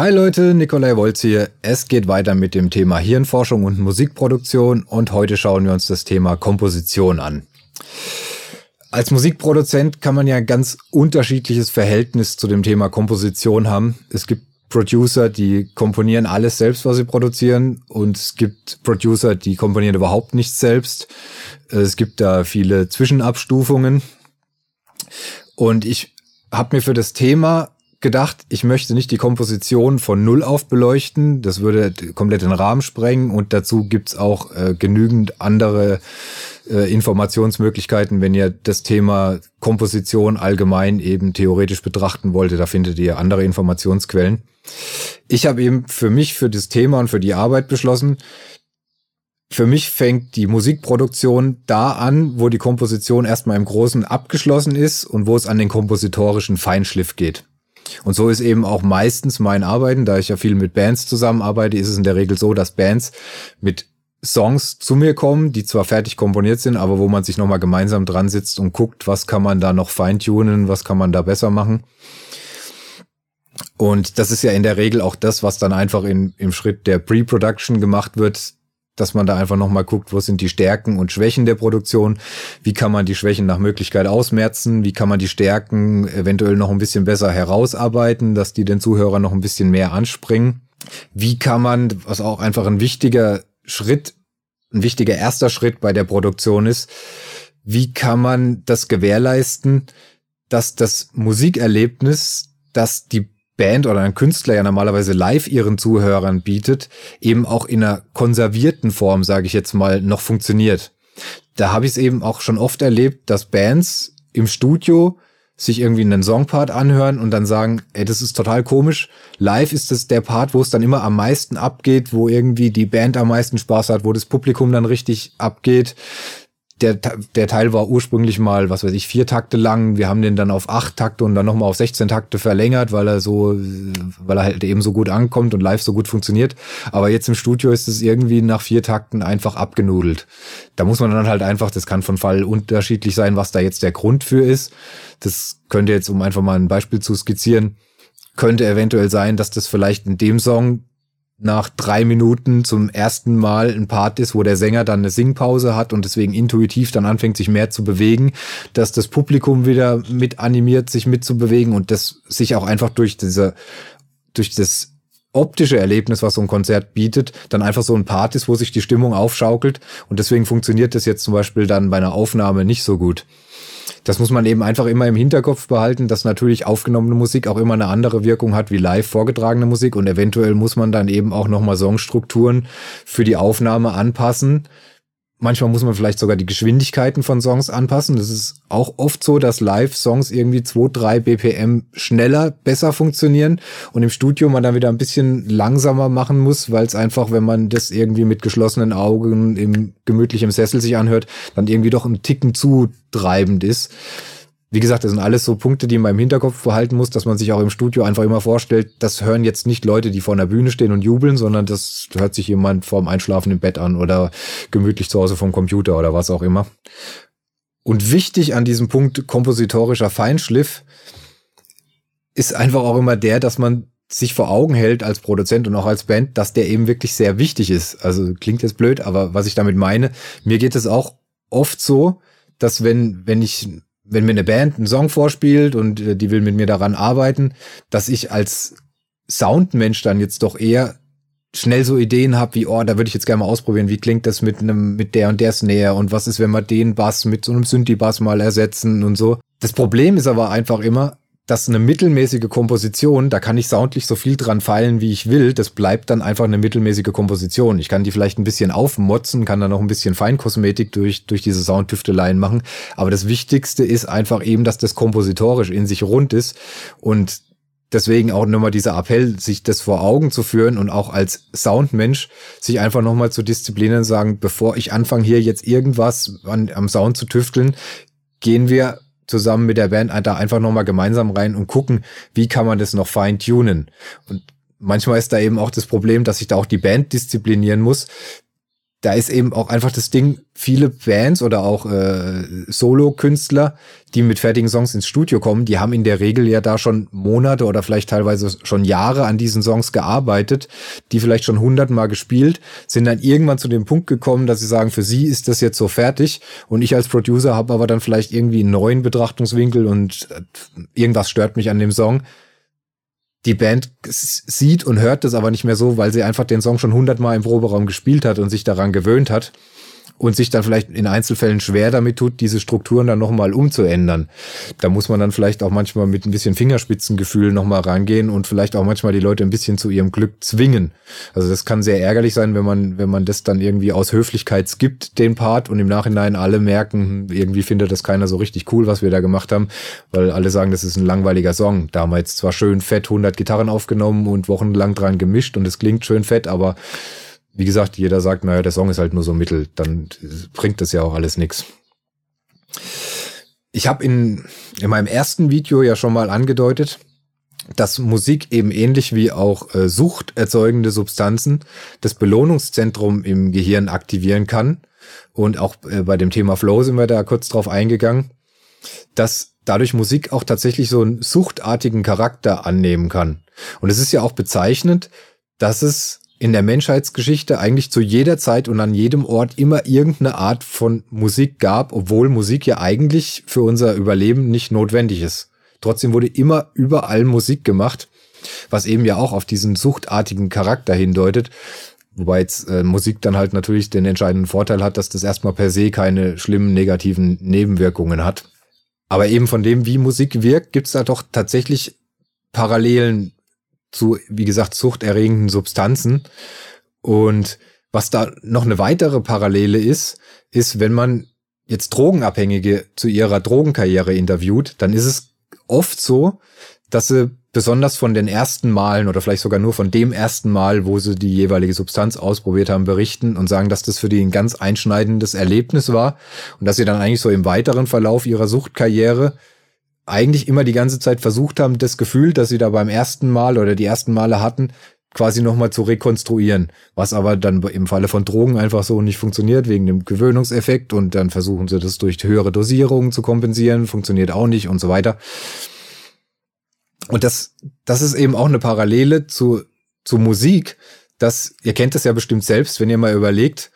Hi Leute, Nikolai Wolz hier. Es geht weiter mit dem Thema Hirnforschung und Musikproduktion und heute schauen wir uns das Thema Komposition an. Als Musikproduzent kann man ja ein ganz unterschiedliches Verhältnis zu dem Thema Komposition haben. Es gibt Producer, die komponieren alles selbst, was sie produzieren und es gibt Producer, die komponieren überhaupt nichts selbst. Es gibt da viele Zwischenabstufungen und ich habe mir für das Thema gedacht, ich möchte nicht die Komposition von Null auf beleuchten. Das würde komplett den Rahmen sprengen. Und dazu gibt's auch äh, genügend andere äh, Informationsmöglichkeiten, wenn ihr das Thema Komposition allgemein eben theoretisch betrachten wollt. Da findet ihr andere Informationsquellen. Ich habe eben für mich, für das Thema und für die Arbeit beschlossen, für mich fängt die Musikproduktion da an, wo die Komposition erstmal im Großen abgeschlossen ist und wo es an den kompositorischen Feinschliff geht. Und so ist eben auch meistens mein Arbeiten, da ich ja viel mit Bands zusammenarbeite, ist es in der Regel so, dass Bands mit Songs zu mir kommen, die zwar fertig komponiert sind, aber wo man sich nochmal gemeinsam dran sitzt und guckt, was kann man da noch feintunen, was kann man da besser machen. Und das ist ja in der Regel auch das, was dann einfach in, im Schritt der Pre-Production gemacht wird, dass man da einfach nochmal guckt, wo sind die Stärken und Schwächen der Produktion, wie kann man die Schwächen nach Möglichkeit ausmerzen, wie kann man die Stärken eventuell noch ein bisschen besser herausarbeiten, dass die den Zuhörer noch ein bisschen mehr anspringen. Wie kann man, was auch einfach ein wichtiger Schritt, ein wichtiger erster Schritt bei der Produktion ist, wie kann man das gewährleisten, dass das Musikerlebnis, dass die Band oder ein Künstler ja normalerweise live ihren Zuhörern bietet, eben auch in einer konservierten Form, sage ich jetzt mal, noch funktioniert. Da habe ich es eben auch schon oft erlebt, dass Bands im Studio sich irgendwie einen Songpart anhören und dann sagen, ey, das ist total komisch. Live ist das der Part, wo es dann immer am meisten abgeht, wo irgendwie die Band am meisten Spaß hat, wo das Publikum dann richtig abgeht der, der Teil war ursprünglich mal, was weiß ich, vier Takte lang. Wir haben den dann auf acht Takte und dann nochmal auf 16 Takte verlängert, weil er so, weil er halt eben so gut ankommt und live so gut funktioniert. Aber jetzt im Studio ist es irgendwie nach vier Takten einfach abgenudelt. Da muss man dann halt einfach, das kann von Fall unterschiedlich sein, was da jetzt der Grund für ist. Das könnte jetzt, um einfach mal ein Beispiel zu skizzieren, könnte eventuell sein, dass das vielleicht in dem Song nach drei Minuten zum ersten Mal ein Part ist, wo der Sänger dann eine Singpause hat und deswegen intuitiv dann anfängt, sich mehr zu bewegen, dass das Publikum wieder mit animiert, sich mitzubewegen und das sich auch einfach durch diese, durch das optische Erlebnis, was so ein Konzert bietet, dann einfach so ein Part ist, wo sich die Stimmung aufschaukelt. Und deswegen funktioniert das jetzt zum Beispiel dann bei einer Aufnahme nicht so gut das muss man eben einfach immer im Hinterkopf behalten, dass natürlich aufgenommene Musik auch immer eine andere Wirkung hat wie live vorgetragene Musik. Und eventuell muss man dann eben auch nochmal Songstrukturen für die Aufnahme anpassen, Manchmal muss man vielleicht sogar die Geschwindigkeiten von Songs anpassen. Das ist auch oft so, dass Live-Songs irgendwie 2, 3 BPM schneller, besser funktionieren und im Studio man dann wieder ein bisschen langsamer machen muss, weil es einfach, wenn man das irgendwie mit geschlossenen Augen im gemütlichen Sessel sich anhört, dann irgendwie doch ein Ticken zu treibend ist wie gesagt, das sind alles so Punkte, die man im Hinterkopf behalten muss, dass man sich auch im Studio einfach immer vorstellt, das hören jetzt nicht Leute, die vor einer Bühne stehen und jubeln, sondern das hört sich jemand vorm Einschlafen im Bett an oder gemütlich zu Hause vom Computer oder was auch immer. Und wichtig an diesem Punkt kompositorischer Feinschliff ist einfach auch immer der, dass man sich vor Augen hält als Produzent und auch als Band, dass der eben wirklich sehr wichtig ist. Also klingt jetzt blöd, aber was ich damit meine, mir geht es auch oft so, dass wenn, wenn ich wenn mir eine Band einen Song vorspielt und äh, die will mit mir daran arbeiten, dass ich als Soundmensch dann jetzt doch eher schnell so Ideen habe, wie, oh, da würde ich jetzt gerne mal ausprobieren, wie klingt das mit einem, mit der und der Snare und was ist, wenn wir den Bass mit so einem Synthi-Bass mal ersetzen und so. Das Problem ist aber einfach immer, dass eine mittelmäßige Komposition, da kann ich soundlich so viel dran feilen, wie ich will. Das bleibt dann einfach eine mittelmäßige Komposition. Ich kann die vielleicht ein bisschen aufmotzen, kann dann noch ein bisschen Feinkosmetik durch, durch diese Soundtüfteleien machen. Aber das Wichtigste ist einfach eben, dass das kompositorisch in sich rund ist und deswegen auch nochmal dieser Appell, sich das vor Augen zu führen und auch als Soundmensch sich einfach nochmal zu disziplinieren und sagen, bevor ich anfange hier jetzt irgendwas an, am Sound zu tüfteln, gehen wir zusammen mit der Band da einfach nochmal gemeinsam rein und gucken, wie kann man das noch fein tunen. Und manchmal ist da eben auch das Problem, dass sich da auch die Band disziplinieren muss, da ist eben auch einfach das Ding, viele Bands oder auch äh, Solo-Künstler, die mit fertigen Songs ins Studio kommen, die haben in der Regel ja da schon Monate oder vielleicht teilweise schon Jahre an diesen Songs gearbeitet, die vielleicht schon hundertmal gespielt, sind dann irgendwann zu dem Punkt gekommen, dass sie sagen, für sie ist das jetzt so fertig und ich als Producer habe aber dann vielleicht irgendwie einen neuen Betrachtungswinkel und äh, irgendwas stört mich an dem Song die Band sieht und hört das aber nicht mehr so, weil sie einfach den Song schon hundertmal im Proberaum gespielt hat und sich daran gewöhnt hat und sich dann vielleicht in Einzelfällen schwer damit tut, diese Strukturen dann nochmal umzuändern. Da muss man dann vielleicht auch manchmal mit ein bisschen Fingerspitzengefühl nochmal rangehen und vielleicht auch manchmal die Leute ein bisschen zu ihrem Glück zwingen. Also das kann sehr ärgerlich sein, wenn man, wenn man das dann irgendwie aus Höflichkeit skippt, den Part, und im Nachhinein alle merken, hm, irgendwie findet das keiner so richtig cool, was wir da gemacht haben, weil alle sagen, das ist ein langweiliger Song. Da haben wir jetzt zwar schön fett 100 Gitarren aufgenommen und wochenlang dran gemischt und es klingt schön fett, aber wie gesagt, jeder sagt, naja, der Song ist halt nur so mittel, dann bringt das ja auch alles nichts. Ich habe in, in meinem ersten Video ja schon mal angedeutet, dass Musik eben ähnlich wie auch äh, suchterzeugende Substanzen das Belohnungszentrum im Gehirn aktivieren kann. Und auch äh, bei dem Thema Flow sind wir da kurz drauf eingegangen, dass dadurch Musik auch tatsächlich so einen suchtartigen Charakter annehmen kann. Und es ist ja auch bezeichnend, dass es in der Menschheitsgeschichte eigentlich zu jeder Zeit und an jedem Ort immer irgendeine Art von Musik gab, obwohl Musik ja eigentlich für unser Überleben nicht notwendig ist. Trotzdem wurde immer überall Musik gemacht, was eben ja auch auf diesen suchtartigen Charakter hindeutet. Wobei jetzt äh, Musik dann halt natürlich den entscheidenden Vorteil hat, dass das erstmal per se keine schlimmen negativen Nebenwirkungen hat. Aber eben von dem, wie Musik wirkt, gibt es da doch tatsächlich Parallelen zu, wie gesagt, zuchterregenden Substanzen. Und was da noch eine weitere Parallele ist, ist, wenn man jetzt Drogenabhängige zu ihrer Drogenkarriere interviewt, dann ist es oft so, dass sie besonders von den ersten Malen oder vielleicht sogar nur von dem ersten Mal, wo sie die jeweilige Substanz ausprobiert haben, berichten und sagen, dass das für die ein ganz einschneidendes Erlebnis war und dass sie dann eigentlich so im weiteren Verlauf ihrer Suchtkarriere eigentlich immer die ganze Zeit versucht haben, das Gefühl, das sie da beim ersten Mal oder die ersten Male hatten, quasi nochmal zu rekonstruieren, was aber dann im Falle von Drogen einfach so nicht funktioniert, wegen dem Gewöhnungseffekt und dann versuchen sie das durch höhere Dosierungen zu kompensieren, funktioniert auch nicht und so weiter. Und das, das ist eben auch eine Parallele zu, zu Musik, dass, ihr kennt das ja bestimmt selbst, wenn ihr mal überlegt,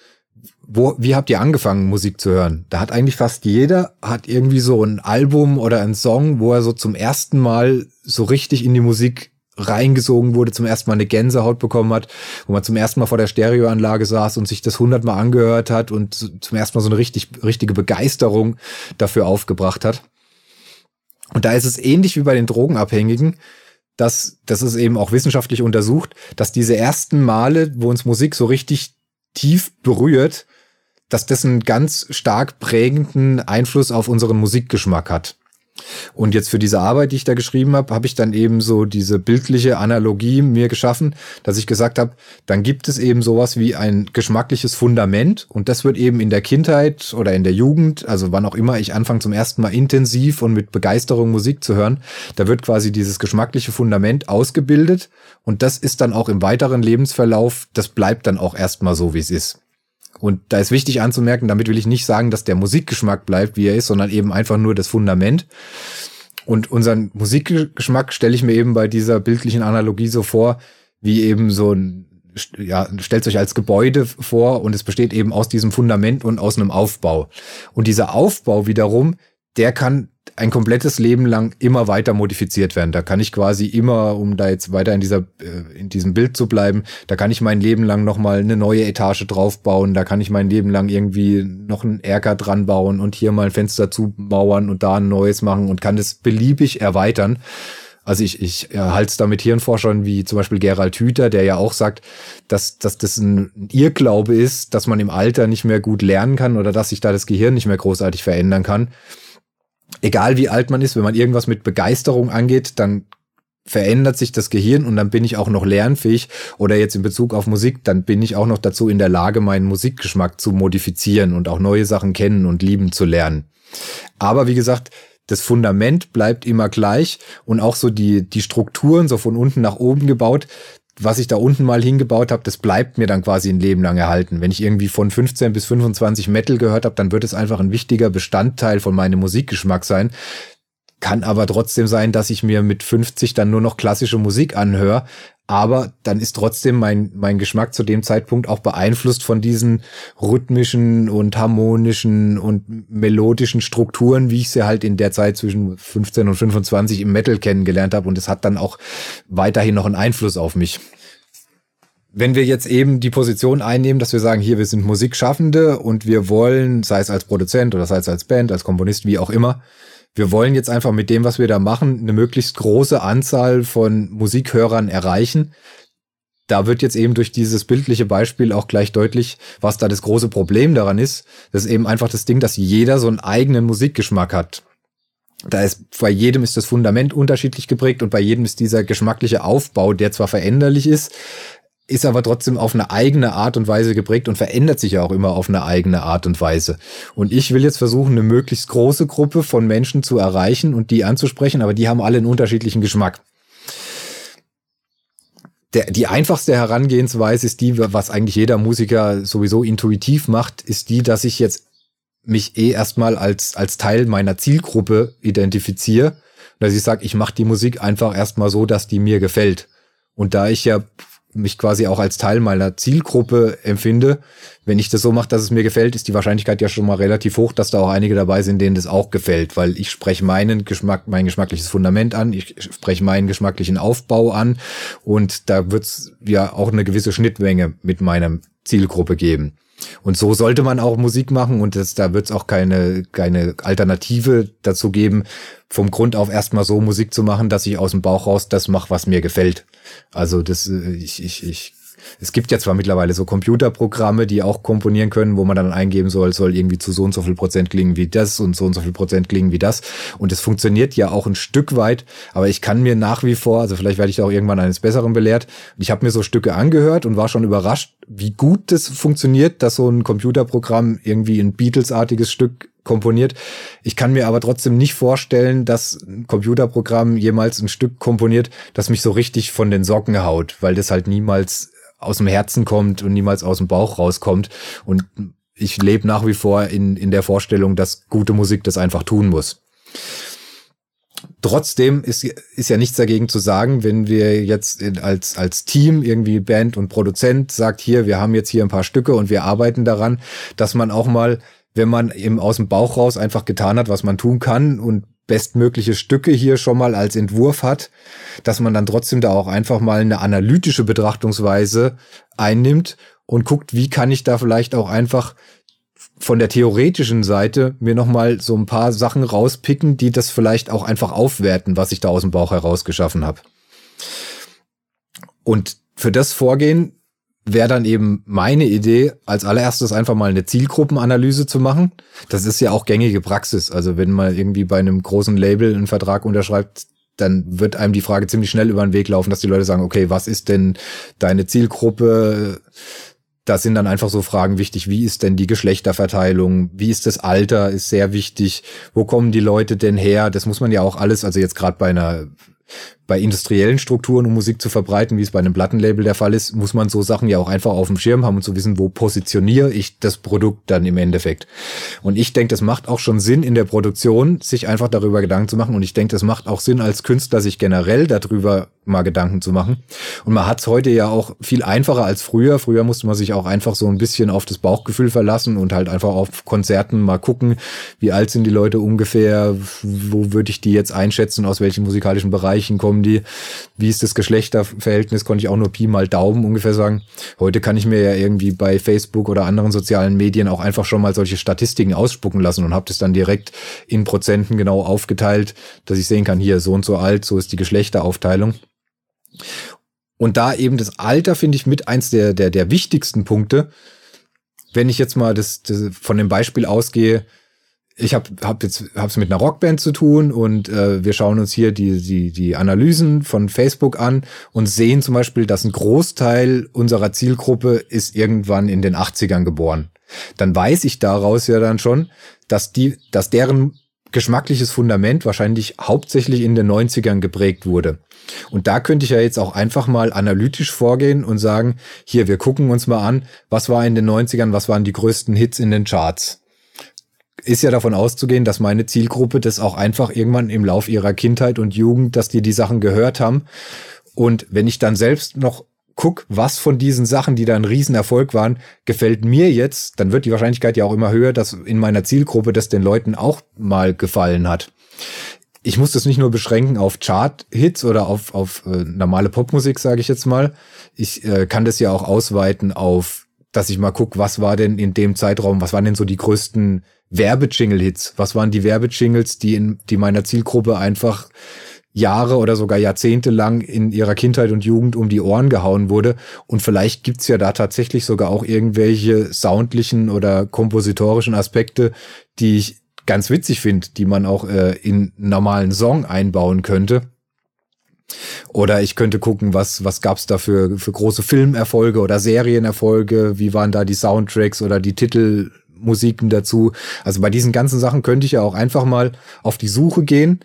wo, wie habt ihr angefangen, Musik zu hören? Da hat eigentlich fast jeder, hat irgendwie so ein Album oder ein Song, wo er so zum ersten Mal so richtig in die Musik reingesogen wurde, zum ersten Mal eine Gänsehaut bekommen hat, wo man zum ersten Mal vor der Stereoanlage saß und sich das hundertmal angehört hat und zum ersten Mal so eine richtig, richtige Begeisterung dafür aufgebracht hat. Und da ist es ähnlich wie bei den Drogenabhängigen, dass, das ist eben auch wissenschaftlich untersucht, dass diese ersten Male, wo uns Musik so richtig tief berührt, dass das einen ganz stark prägenden Einfluss auf unseren Musikgeschmack hat. Und jetzt für diese Arbeit, die ich da geschrieben habe, habe ich dann eben so diese bildliche Analogie mir geschaffen, dass ich gesagt habe, dann gibt es eben sowas wie ein geschmackliches Fundament und das wird eben in der Kindheit oder in der Jugend, also wann auch immer ich anfange zum ersten Mal intensiv und mit Begeisterung Musik zu hören, da wird quasi dieses geschmackliche Fundament ausgebildet und das ist dann auch im weiteren Lebensverlauf, das bleibt dann auch erstmal so, wie es ist. Und da ist wichtig anzumerken, damit will ich nicht sagen, dass der Musikgeschmack bleibt, wie er ist, sondern eben einfach nur das Fundament. Und unseren Musikgeschmack stelle ich mir eben bei dieser bildlichen Analogie so vor, wie eben so ein, ja, stellt euch als Gebäude vor und es besteht eben aus diesem Fundament und aus einem Aufbau. Und dieser Aufbau wiederum, der kann ein komplettes Leben lang immer weiter modifiziert werden. Da kann ich quasi immer, um da jetzt weiter in dieser äh, in diesem Bild zu bleiben, da kann ich mein Leben lang noch mal eine neue Etage draufbauen. Da kann ich mein Leben lang irgendwie noch einen Erker dran bauen und hier mal ein Fenster zumauern und da ein neues machen und kann das beliebig erweitern. Also ich, ich halte es da mit Hirnforschern wie zum Beispiel Gerald Hüther, der ja auch sagt, dass, dass das ein Irrglaube ist, dass man im Alter nicht mehr gut lernen kann oder dass sich da das Gehirn nicht mehr großartig verändern kann egal wie alt man ist, wenn man irgendwas mit Begeisterung angeht, dann verändert sich das Gehirn und dann bin ich auch noch lernfähig oder jetzt in Bezug auf Musik, dann bin ich auch noch dazu in der Lage, meinen Musikgeschmack zu modifizieren und auch neue Sachen kennen und lieben zu lernen. Aber wie gesagt, das Fundament bleibt immer gleich und auch so die, die Strukturen so von unten nach oben gebaut, was ich da unten mal hingebaut habe, das bleibt mir dann quasi ein Leben lang erhalten. Wenn ich irgendwie von 15 bis 25 Metal gehört habe, dann wird es einfach ein wichtiger Bestandteil von meinem Musikgeschmack sein. Kann aber trotzdem sein, dass ich mir mit 50 dann nur noch klassische Musik anhöre, aber dann ist trotzdem mein, mein Geschmack zu dem Zeitpunkt auch beeinflusst von diesen rhythmischen und harmonischen und melodischen Strukturen, wie ich sie halt in der Zeit zwischen 15 und 25 im Metal kennengelernt habe. Und es hat dann auch weiterhin noch einen Einfluss auf mich. Wenn wir jetzt eben die Position einnehmen, dass wir sagen, hier, wir sind Musikschaffende und wir wollen, sei es als Produzent oder sei es als Band, als Komponist, wie auch immer, wir wollen jetzt einfach mit dem, was wir da machen, eine möglichst große Anzahl von Musikhörern erreichen. Da wird jetzt eben durch dieses bildliche Beispiel auch gleich deutlich, was da das große Problem daran ist. Das ist eben einfach das Ding, dass jeder so einen eigenen Musikgeschmack hat. Da ist, bei jedem ist das Fundament unterschiedlich geprägt und bei jedem ist dieser geschmackliche Aufbau, der zwar veränderlich ist, ist aber trotzdem auf eine eigene Art und Weise geprägt und verändert sich ja auch immer auf eine eigene Art und Weise. Und ich will jetzt versuchen, eine möglichst große Gruppe von Menschen zu erreichen und die anzusprechen, aber die haben alle einen unterschiedlichen Geschmack. Der, die einfachste Herangehensweise ist die, was eigentlich jeder Musiker sowieso intuitiv macht, ist die, dass ich jetzt mich eh erstmal als, als Teil meiner Zielgruppe identifiziere. Dass ich sage, ich mache die Musik einfach erstmal so, dass die mir gefällt. Und da ich ja mich quasi auch als Teil meiner Zielgruppe empfinde. Wenn ich das so mache, dass es mir gefällt, ist die Wahrscheinlichkeit ja schon mal relativ hoch, dass da auch einige dabei sind, denen das auch gefällt, weil ich spreche meinen Geschmack, mein geschmackliches Fundament an, ich spreche meinen geschmacklichen Aufbau an und da wird es ja auch eine gewisse Schnittmenge mit meiner Zielgruppe geben. Und so sollte man auch Musik machen und das, da wird es auch keine, keine Alternative dazu geben, vom Grund auf erstmal so Musik zu machen, dass ich aus dem Bauch raus das mache, was mir gefällt. Also das, äh, ich, ich, ich es gibt ja zwar mittlerweile so Computerprogramme, die auch komponieren können, wo man dann eingeben soll, soll irgendwie zu so und so viel Prozent klingen wie das und so und so viel Prozent klingen wie das. Und es funktioniert ja auch ein Stück weit, aber ich kann mir nach wie vor, also vielleicht werde ich auch irgendwann eines Besseren belehrt. Ich habe mir so Stücke angehört und war schon überrascht, wie gut das funktioniert, dass so ein Computerprogramm irgendwie ein Beatles-artiges Stück komponiert. Ich kann mir aber trotzdem nicht vorstellen, dass ein Computerprogramm jemals ein Stück komponiert, das mich so richtig von den Socken haut, weil das halt niemals aus dem Herzen kommt und niemals aus dem Bauch rauskommt. Und ich lebe nach wie vor in, in der Vorstellung, dass gute Musik das einfach tun muss. Trotzdem ist, ist ja nichts dagegen zu sagen, wenn wir jetzt als, als Team irgendwie Band und Produzent sagt, hier, wir haben jetzt hier ein paar Stücke und wir arbeiten daran, dass man auch mal, wenn man eben aus dem Bauch raus einfach getan hat, was man tun kann und bestmögliche Stücke hier schon mal als Entwurf hat, dass man dann trotzdem da auch einfach mal eine analytische Betrachtungsweise einnimmt und guckt, wie kann ich da vielleicht auch einfach von der theoretischen Seite mir nochmal so ein paar Sachen rauspicken, die das vielleicht auch einfach aufwerten, was ich da aus dem Bauch heraus geschaffen habe. Und für das Vorgehen wäre dann eben meine Idee, als allererstes einfach mal eine Zielgruppenanalyse zu machen. Das ist ja auch gängige Praxis. Also wenn man irgendwie bei einem großen Label einen Vertrag unterschreibt, dann wird einem die Frage ziemlich schnell über den Weg laufen, dass die Leute sagen, okay, was ist denn deine Zielgruppe? Da sind dann einfach so Fragen wichtig, wie ist denn die Geschlechterverteilung, wie ist das Alter, ist sehr wichtig, wo kommen die Leute denn her? Das muss man ja auch alles, also jetzt gerade bei einer bei industriellen Strukturen, um Musik zu verbreiten, wie es bei einem Plattenlabel der Fall ist, muss man so Sachen ja auch einfach auf dem Schirm haben und zu wissen, wo positioniere ich das Produkt dann im Endeffekt. Und ich denke, das macht auch schon Sinn in der Produktion, sich einfach darüber Gedanken zu machen. Und ich denke, das macht auch Sinn als Künstler, sich generell darüber mal Gedanken zu machen. Und man hat es heute ja auch viel einfacher als früher. Früher musste man sich auch einfach so ein bisschen auf das Bauchgefühl verlassen und halt einfach auf Konzerten mal gucken, wie alt sind die Leute ungefähr, wo würde ich die jetzt einschätzen, aus welchen musikalischen Bereichen kommen die, wie ist das Geschlechterverhältnis, konnte ich auch nur Pi mal Daumen ungefähr sagen. Heute kann ich mir ja irgendwie bei Facebook oder anderen sozialen Medien auch einfach schon mal solche Statistiken ausspucken lassen und habe das dann direkt in Prozenten genau aufgeteilt, dass ich sehen kann, hier so und so alt, so ist die Geschlechteraufteilung. Und da eben das Alter finde ich mit eins der, der, der wichtigsten Punkte. Wenn ich jetzt mal das, das von dem Beispiel ausgehe, ich habe hab jetzt hab's mit einer Rockband zu tun und äh, wir schauen uns hier die, die, die Analysen von Facebook an und sehen zum Beispiel, dass ein Großteil unserer Zielgruppe ist irgendwann in den 80ern geboren. Dann weiß ich daraus ja dann schon, dass die, dass deren geschmackliches Fundament wahrscheinlich hauptsächlich in den 90ern geprägt wurde. Und da könnte ich ja jetzt auch einfach mal analytisch vorgehen und sagen, hier, wir gucken uns mal an, was war in den 90ern, was waren die größten Hits in den Charts. Ist ja davon auszugehen, dass meine Zielgruppe das auch einfach irgendwann im Lauf ihrer Kindheit und Jugend, dass die die Sachen gehört haben. Und wenn ich dann selbst noch guck, was von diesen Sachen, die da ein Riesenerfolg waren, gefällt mir jetzt, dann wird die Wahrscheinlichkeit ja auch immer höher, dass in meiner Zielgruppe das den Leuten auch mal gefallen hat. Ich muss das nicht nur beschränken auf Chart-Hits oder auf, auf äh, normale Popmusik, sage ich jetzt mal. Ich äh, kann das ja auch ausweiten auf, dass ich mal guck, was war denn in dem Zeitraum, was waren denn so die größten Werbejingle-Hits? Was waren die Werbejingles, die in die meiner Zielgruppe einfach Jahre oder sogar Jahrzehnte lang in ihrer Kindheit und Jugend um die Ohren gehauen wurde. Und vielleicht gibt's ja da tatsächlich sogar auch irgendwelche soundlichen oder kompositorischen Aspekte, die ich ganz witzig finde, die man auch äh, in normalen Song einbauen könnte. Oder ich könnte gucken, was, was gab's da für, für große Filmerfolge oder Serienerfolge, wie waren da die Soundtracks oder die Titelmusiken dazu. Also bei diesen ganzen Sachen könnte ich ja auch einfach mal auf die Suche gehen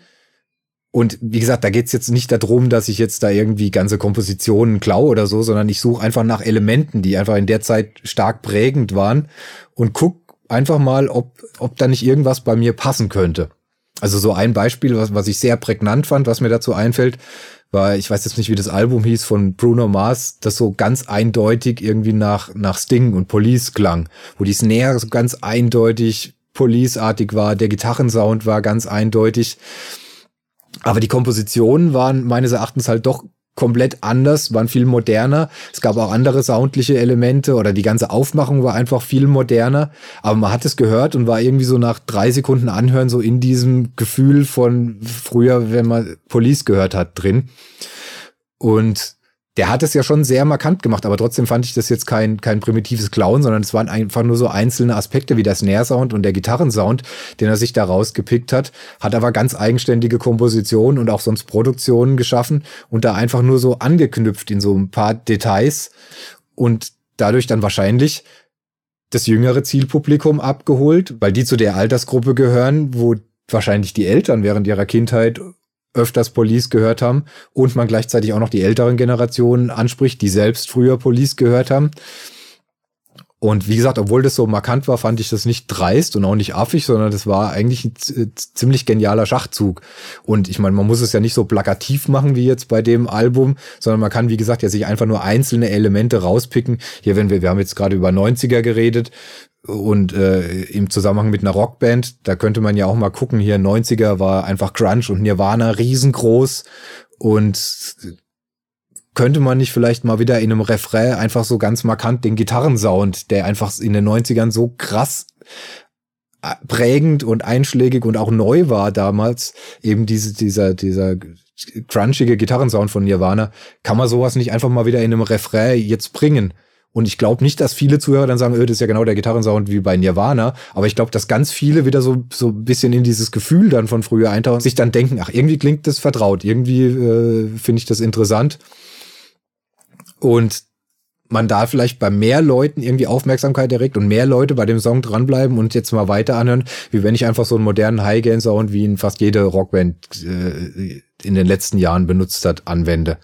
und wie gesagt, da geht's jetzt nicht darum, dass ich jetzt da irgendwie ganze Kompositionen klaue oder so, sondern ich suche einfach nach Elementen, die einfach in der Zeit stark prägend waren und guck einfach mal, ob, ob da nicht irgendwas bei mir passen könnte. Also so ein Beispiel, was, was ich sehr prägnant fand, was mir dazu einfällt, war, ich weiß jetzt nicht, wie das Album hieß von Bruno Mars, das so ganz eindeutig irgendwie nach, nach Sting und Police klang, wo die Snare so ganz eindeutig Police-artig war, der Gitarrensound war ganz eindeutig. Aber die Kompositionen waren meines Erachtens halt doch komplett anders, waren viel moderner. Es gab auch andere soundliche Elemente oder die ganze Aufmachung war einfach viel moderner. Aber man hat es gehört und war irgendwie so nach drei Sekunden anhören so in diesem Gefühl von früher, wenn man Police gehört hat, drin. Und der hat es ja schon sehr markant gemacht, aber trotzdem fand ich das jetzt kein, kein primitives Clown, sondern es waren einfach nur so einzelne Aspekte wie der Snare-Sound und der Gitarrensound, den er sich da rausgepickt hat, hat aber ganz eigenständige Kompositionen und auch sonst Produktionen geschaffen und da einfach nur so angeknüpft in so ein paar Details und dadurch dann wahrscheinlich das jüngere Zielpublikum abgeholt, weil die zu der Altersgruppe gehören, wo wahrscheinlich die Eltern während ihrer Kindheit öfters Police gehört haben und man gleichzeitig auch noch die älteren Generationen anspricht, die selbst früher Police gehört haben. Und wie gesagt, obwohl das so markant war, fand ich das nicht dreist und auch nicht affig, sondern das war eigentlich ein ziemlich genialer Schachzug. Und ich meine, man muss es ja nicht so plakativ machen wie jetzt bei dem Album, sondern man kann, wie gesagt, ja sich einfach nur einzelne Elemente rauspicken. Hier, wenn wir, wir haben jetzt gerade über 90er geredet, und äh, im Zusammenhang mit einer Rockband, da könnte man ja auch mal gucken, hier 90er war einfach Grunge und Nirvana riesengroß und könnte man nicht vielleicht mal wieder in einem Refrain einfach so ganz markant den Gitarrensound, der einfach in den 90ern so krass äh, prägend und einschlägig und auch neu war damals, eben diese, dieser, dieser crunchige Gitarrensound von Nirvana, kann man sowas nicht einfach mal wieder in einem Refrain jetzt bringen? Und ich glaube nicht, dass viele Zuhörer dann sagen, öh, das ist ja genau der Gitarrensound wie bei Nirvana. Aber ich glaube, dass ganz viele wieder so, so ein bisschen in dieses Gefühl dann von früher eintauchen, sich dann denken, ach, irgendwie klingt das vertraut. Irgendwie äh, finde ich das interessant. Und man da vielleicht bei mehr Leuten irgendwie Aufmerksamkeit erregt und mehr Leute bei dem Song dranbleiben und jetzt mal weiter anhören, wie wenn ich einfach so einen modernen High-Gain-Sound, wie ihn fast jede Rockband äh, in den letzten Jahren benutzt hat, anwende.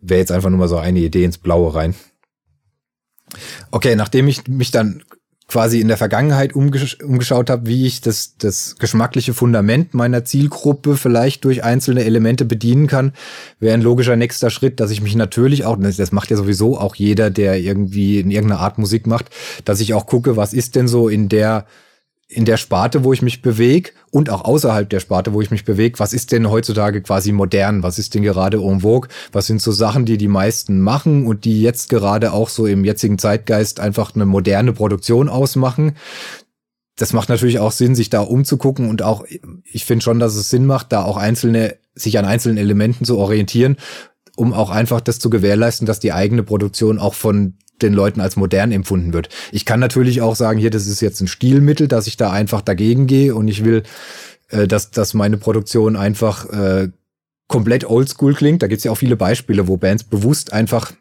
Wäre jetzt einfach nur mal so eine Idee ins Blaue rein. Okay, nachdem ich mich dann quasi in der Vergangenheit umgesch umgeschaut habe, wie ich das, das geschmackliche Fundament meiner Zielgruppe vielleicht durch einzelne Elemente bedienen kann, wäre ein logischer nächster Schritt, dass ich mich natürlich auch, das macht ja sowieso auch jeder, der irgendwie in irgendeiner Art Musik macht, dass ich auch gucke, was ist denn so in der in der Sparte, wo ich mich bewege und auch außerhalb der Sparte, wo ich mich bewege, was ist denn heutzutage quasi modern? Was ist denn gerade en vogue? Was sind so Sachen, die die meisten machen und die jetzt gerade auch so im jetzigen Zeitgeist einfach eine moderne Produktion ausmachen? Das macht natürlich auch Sinn, sich da umzugucken und auch, ich finde schon, dass es Sinn macht, da auch einzelne, sich an einzelnen Elementen zu orientieren, um auch einfach das zu gewährleisten, dass die eigene Produktion auch von den Leuten als modern empfunden wird. Ich kann natürlich auch sagen, hier, das ist jetzt ein Stilmittel, dass ich da einfach dagegen gehe und ich will, äh, dass, dass meine Produktion einfach äh, komplett oldschool klingt. Da gibt's ja auch viele Beispiele, wo Bands bewusst einfach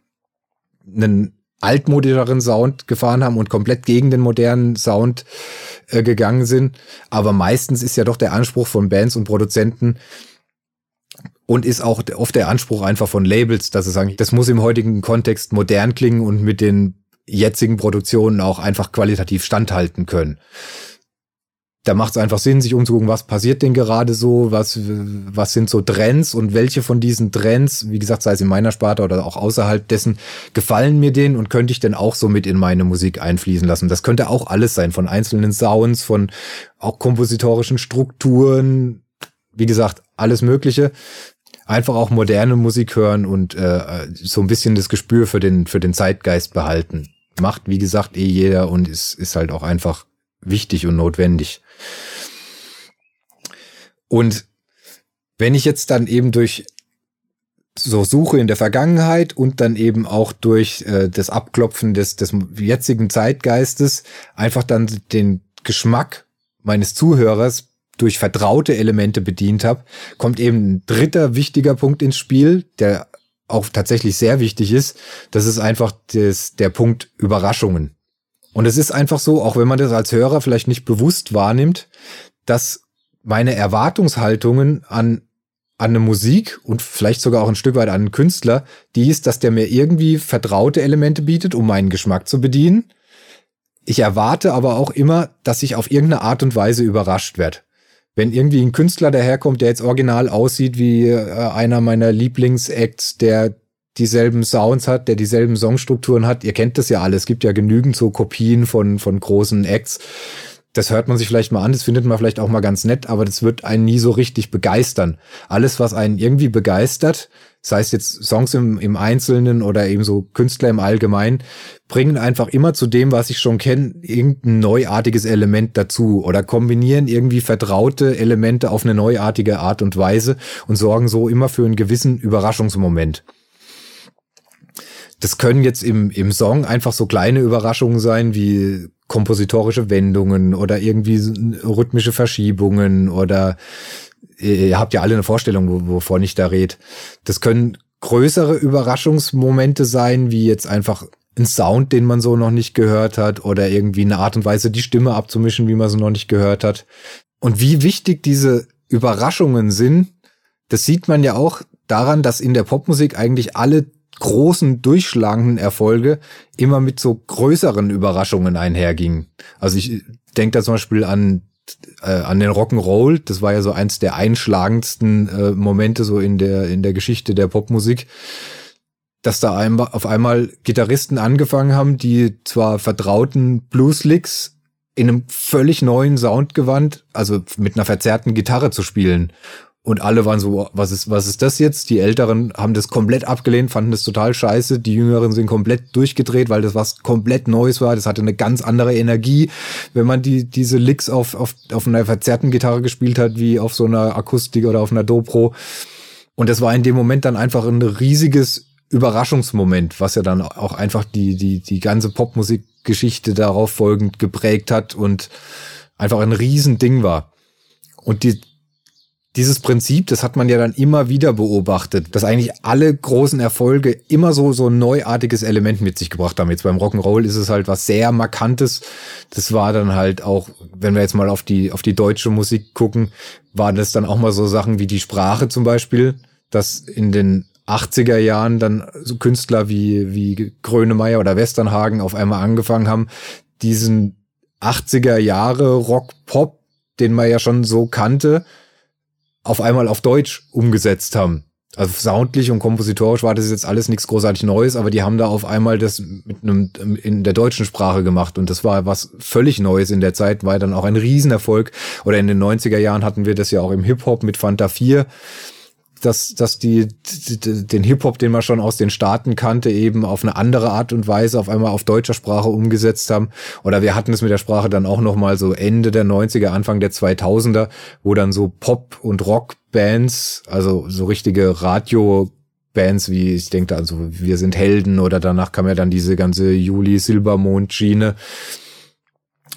einen altmodischeren Sound gefahren haben und komplett gegen den modernen Sound äh, gegangen sind. Aber meistens ist ja doch der Anspruch von Bands und Produzenten und ist auch oft der Anspruch einfach von Labels, dass sie sagen, das muss im heutigen Kontext modern klingen und mit den jetzigen Produktionen auch einfach qualitativ standhalten können da macht es einfach Sinn, sich umzugucken, was passiert denn gerade so, was, was sind so Trends und welche von diesen Trends, wie gesagt, sei es in meiner Sparte oder auch außerhalb dessen, gefallen mir denen und könnte ich denn auch so mit in meine Musik einfließen lassen. Das könnte auch alles sein, von einzelnen Sounds, von auch kompositorischen Strukturen, wie gesagt, alles Mögliche. Einfach auch moderne Musik hören und äh, so ein bisschen das Gespür für den, für den Zeitgeist behalten. Macht, wie gesagt, eh jeder und ist, ist halt auch einfach wichtig und notwendig. Und wenn ich jetzt dann eben durch so Suche in der Vergangenheit und dann eben auch durch äh, das Abklopfen des, des jetzigen Zeitgeistes einfach dann den Geschmack meines Zuhörers durch vertraute Elemente bedient habe, kommt eben ein dritter wichtiger Punkt ins Spiel, der auch tatsächlich sehr wichtig ist. Das ist einfach das, der Punkt Überraschungen. Und es ist einfach so, auch wenn man das als Hörer vielleicht nicht bewusst wahrnimmt, dass meine Erwartungshaltungen an, an eine Musik und vielleicht sogar auch ein Stück weit an einen Künstler, die ist, dass der mir irgendwie vertraute Elemente bietet, um meinen Geschmack zu bedienen. Ich erwarte aber auch immer, dass ich auf irgendeine Art und Weise überrascht werde. Wenn irgendwie ein Künstler daherkommt, der jetzt original aussieht wie äh, einer meiner Lieblingsacts, der dieselben Sounds hat, der dieselben Songstrukturen hat. Ihr kennt das ja alles. Es gibt ja genügend so Kopien von, von großen Acts. Das hört man sich vielleicht mal an, das findet man vielleicht auch mal ganz nett, aber das wird einen nie so richtig begeistern. Alles, was einen irgendwie begeistert, sei es jetzt Songs im, im Einzelnen oder eben so Künstler im Allgemeinen, bringen einfach immer zu dem, was ich schon kenne, irgendein neuartiges Element dazu oder kombinieren irgendwie vertraute Elemente auf eine neuartige Art und Weise und sorgen so immer für einen gewissen Überraschungsmoment das können jetzt im, im Song einfach so kleine Überraschungen sein, wie kompositorische Wendungen oder irgendwie rhythmische Verschiebungen oder ihr habt ja alle eine Vorstellung, wovon ich da rede. Das können größere Überraschungsmomente sein, wie jetzt einfach ein Sound, den man so noch nicht gehört hat oder irgendwie eine Art und Weise, die Stimme abzumischen, wie man sie noch nicht gehört hat. Und wie wichtig diese Überraschungen sind, das sieht man ja auch daran, dass in der Popmusik eigentlich alle großen, durchschlagenden Erfolge immer mit so größeren Überraschungen einhergingen. Also ich denke da zum Beispiel an äh, an den Rock'n'Roll, das war ja so eins der einschlagendsten äh, Momente so in der in der Geschichte der Popmusik, dass da ein, auf einmal Gitarristen angefangen haben, die zwar vertrauten Blueslicks in einem völlig neuen Soundgewand, also mit einer verzerrten Gitarre zu spielen und alle waren so, was ist, was ist das jetzt? Die Älteren haben das komplett abgelehnt, fanden das total scheiße. Die Jüngeren sind komplett durchgedreht, weil das was komplett Neues war. Das hatte eine ganz andere Energie, wenn man die, diese Licks auf, auf, auf einer verzerrten Gitarre gespielt hat, wie auf so einer Akustik oder auf einer Dobro. Und das war in dem Moment dann einfach ein riesiges Überraschungsmoment, was ja dann auch einfach die, die, die ganze Popmusikgeschichte darauf folgend geprägt hat und einfach ein Riesending war. Und die, dieses Prinzip, das hat man ja dann immer wieder beobachtet, dass eigentlich alle großen Erfolge immer so, so ein neuartiges Element mit sich gebracht haben. Jetzt beim Rock'n'Roll ist es halt was sehr Markantes. Das war dann halt auch, wenn wir jetzt mal auf die, auf die deutsche Musik gucken, waren das dann auch mal so Sachen wie die Sprache zum Beispiel, dass in den 80er Jahren dann so Künstler wie, wie Grönemeyer oder Westernhagen auf einmal angefangen haben, diesen 80er Jahre Rock-Pop, den man ja schon so kannte, auf einmal auf Deutsch umgesetzt haben. Also soundlich und kompositorisch war das jetzt alles nichts großartig Neues, aber die haben da auf einmal das mit einem in der deutschen Sprache gemacht und das war was völlig Neues in der Zeit, war dann auch ein Riesenerfolg. Oder in den 90er Jahren hatten wir das ja auch im Hip-Hop mit Fanta 4 dass, dass die, den Hip-Hop, den man schon aus den Staaten kannte, eben auf eine andere Art und Weise auf einmal auf deutscher Sprache umgesetzt haben. Oder wir hatten es mit der Sprache dann auch nochmal so Ende der 90er, Anfang der 2000er, wo dann so Pop- und Rock-Bands, also so richtige Radio- Bands wie, ich denke also Wir sind Helden oder danach kam ja dann diese ganze Juli Silbermond Schiene,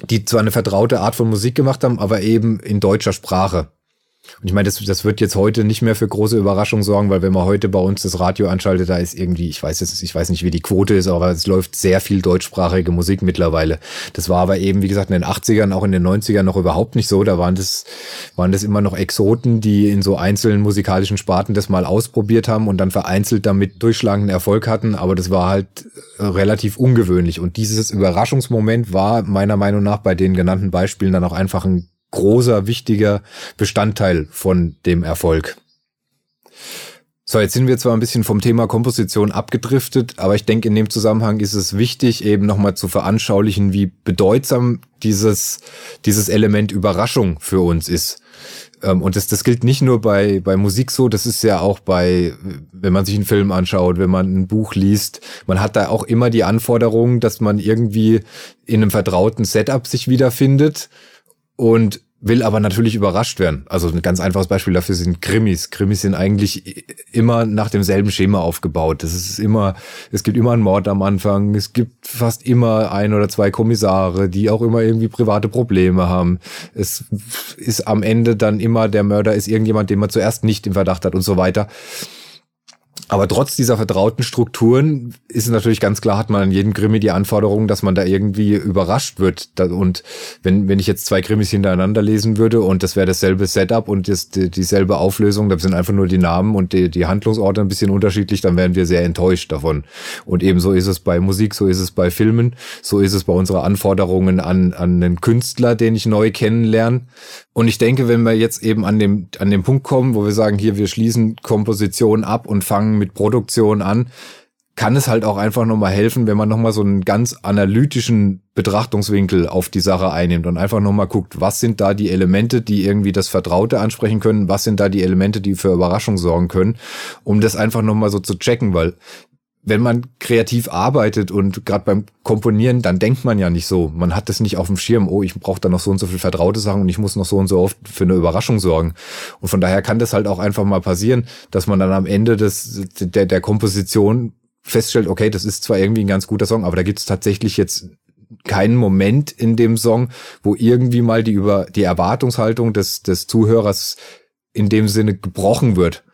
die zwar eine vertraute Art von Musik gemacht haben, aber eben in deutscher Sprache. Und ich meine, das, das wird jetzt heute nicht mehr für große Überraschungen sorgen, weil wenn man heute bei uns das Radio anschaltet, da ist irgendwie, ich weiß jetzt, ich weiß nicht, wie die Quote ist, aber es läuft sehr viel deutschsprachige Musik mittlerweile. Das war aber eben, wie gesagt, in den 80ern, auch in den 90ern noch überhaupt nicht so. Da waren das, waren das immer noch Exoten, die in so einzelnen musikalischen Sparten das mal ausprobiert haben und dann vereinzelt damit durchschlagenden Erfolg hatten. Aber das war halt äh, relativ ungewöhnlich. Und dieses Überraschungsmoment war meiner Meinung nach bei den genannten Beispielen dann auch einfach ein großer, wichtiger Bestandteil von dem Erfolg. So, jetzt sind wir zwar ein bisschen vom Thema Komposition abgedriftet, aber ich denke, in dem Zusammenhang ist es wichtig, eben nochmal zu veranschaulichen, wie bedeutsam dieses, dieses Element Überraschung für uns ist. Ähm, und das, das gilt nicht nur bei, bei Musik so, das ist ja auch bei, wenn man sich einen Film anschaut, wenn man ein Buch liest, man hat da auch immer die Anforderung, dass man irgendwie in einem vertrauten Setup sich wiederfindet und will aber natürlich überrascht werden. Also ein ganz einfaches Beispiel dafür sind Krimis. Krimis sind eigentlich immer nach demselben Schema aufgebaut. Das ist immer, es gibt immer einen Mord am Anfang. Es gibt fast immer ein oder zwei Kommissare, die auch immer irgendwie private Probleme haben. Es ist am Ende dann immer der Mörder ist irgendjemand, den man zuerst nicht im Verdacht hat und so weiter. Aber trotz dieser vertrauten Strukturen ist natürlich ganz klar, hat man an jedem Krimi die Anforderung, dass man da irgendwie überrascht wird. Und wenn, wenn ich jetzt zwei Krimis hintereinander lesen würde und das wäre dasselbe Setup und das, die, dieselbe Auflösung, da sind einfach nur die Namen und die, die Handlungsorte ein bisschen unterschiedlich, dann wären wir sehr enttäuscht davon. Und ebenso ist es bei Musik, so ist es bei Filmen, so ist es bei unserer Anforderungen an, an einen Künstler, den ich neu kennenlerne. Und ich denke, wenn wir jetzt eben an dem, an dem Punkt kommen, wo wir sagen, hier, wir schließen Komposition ab und fangen mit Produktion an, kann es halt auch einfach nochmal helfen, wenn man nochmal so einen ganz analytischen Betrachtungswinkel auf die Sache einnimmt und einfach nochmal guckt, was sind da die Elemente, die irgendwie das Vertraute ansprechen können, was sind da die Elemente, die für Überraschung sorgen können, um das einfach nochmal so zu checken, weil wenn man kreativ arbeitet und gerade beim Komponieren, dann denkt man ja nicht so. Man hat das nicht auf dem Schirm, oh, ich brauche da noch so und so viel vertraute Sachen und ich muss noch so und so oft für eine Überraschung sorgen. Und von daher kann das halt auch einfach mal passieren, dass man dann am Ende des, der, der Komposition feststellt, okay, das ist zwar irgendwie ein ganz guter Song, aber da gibt es tatsächlich jetzt keinen Moment in dem Song, wo irgendwie mal die über die Erwartungshaltung des, des Zuhörers in dem Sinne gebrochen wird.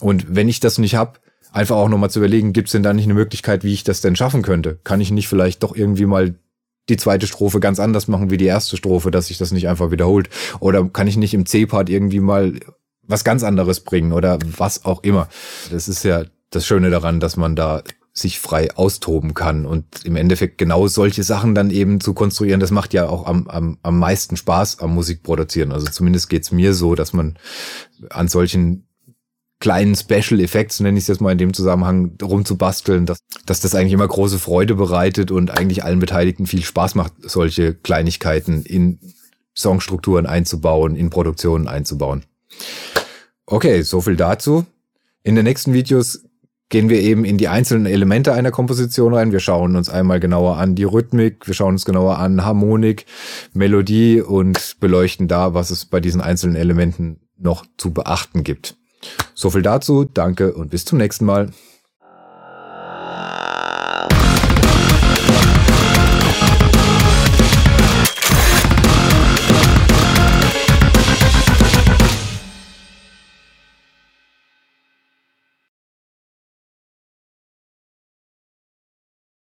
Und wenn ich das nicht hab, einfach auch nochmal zu überlegen, gibt es denn da nicht eine Möglichkeit, wie ich das denn schaffen könnte? Kann ich nicht vielleicht doch irgendwie mal die zweite Strophe ganz anders machen wie die erste Strophe, dass sich das nicht einfach wiederholt? Oder kann ich nicht im C-Part irgendwie mal was ganz anderes bringen oder was auch immer? Das ist ja das Schöne daran, dass man da sich frei austoben kann und im Endeffekt genau solche Sachen dann eben zu konstruieren, das macht ja auch am, am, am meisten Spaß am Musikproduzieren. Also zumindest geht's mir so, dass man an solchen kleinen Special Effects, nenne ich es jetzt mal in dem Zusammenhang, rumzubasteln, dass, dass das eigentlich immer große Freude bereitet und eigentlich allen Beteiligten viel Spaß macht, solche Kleinigkeiten in Songstrukturen einzubauen, in Produktionen einzubauen. Okay, so viel dazu. In den nächsten Videos gehen wir eben in die einzelnen Elemente einer Komposition rein. Wir schauen uns einmal genauer an die Rhythmik, wir schauen uns genauer an Harmonik, Melodie und beleuchten da, was es bei diesen einzelnen Elementen noch zu beachten gibt. So viel dazu, danke und bis zum nächsten Mal.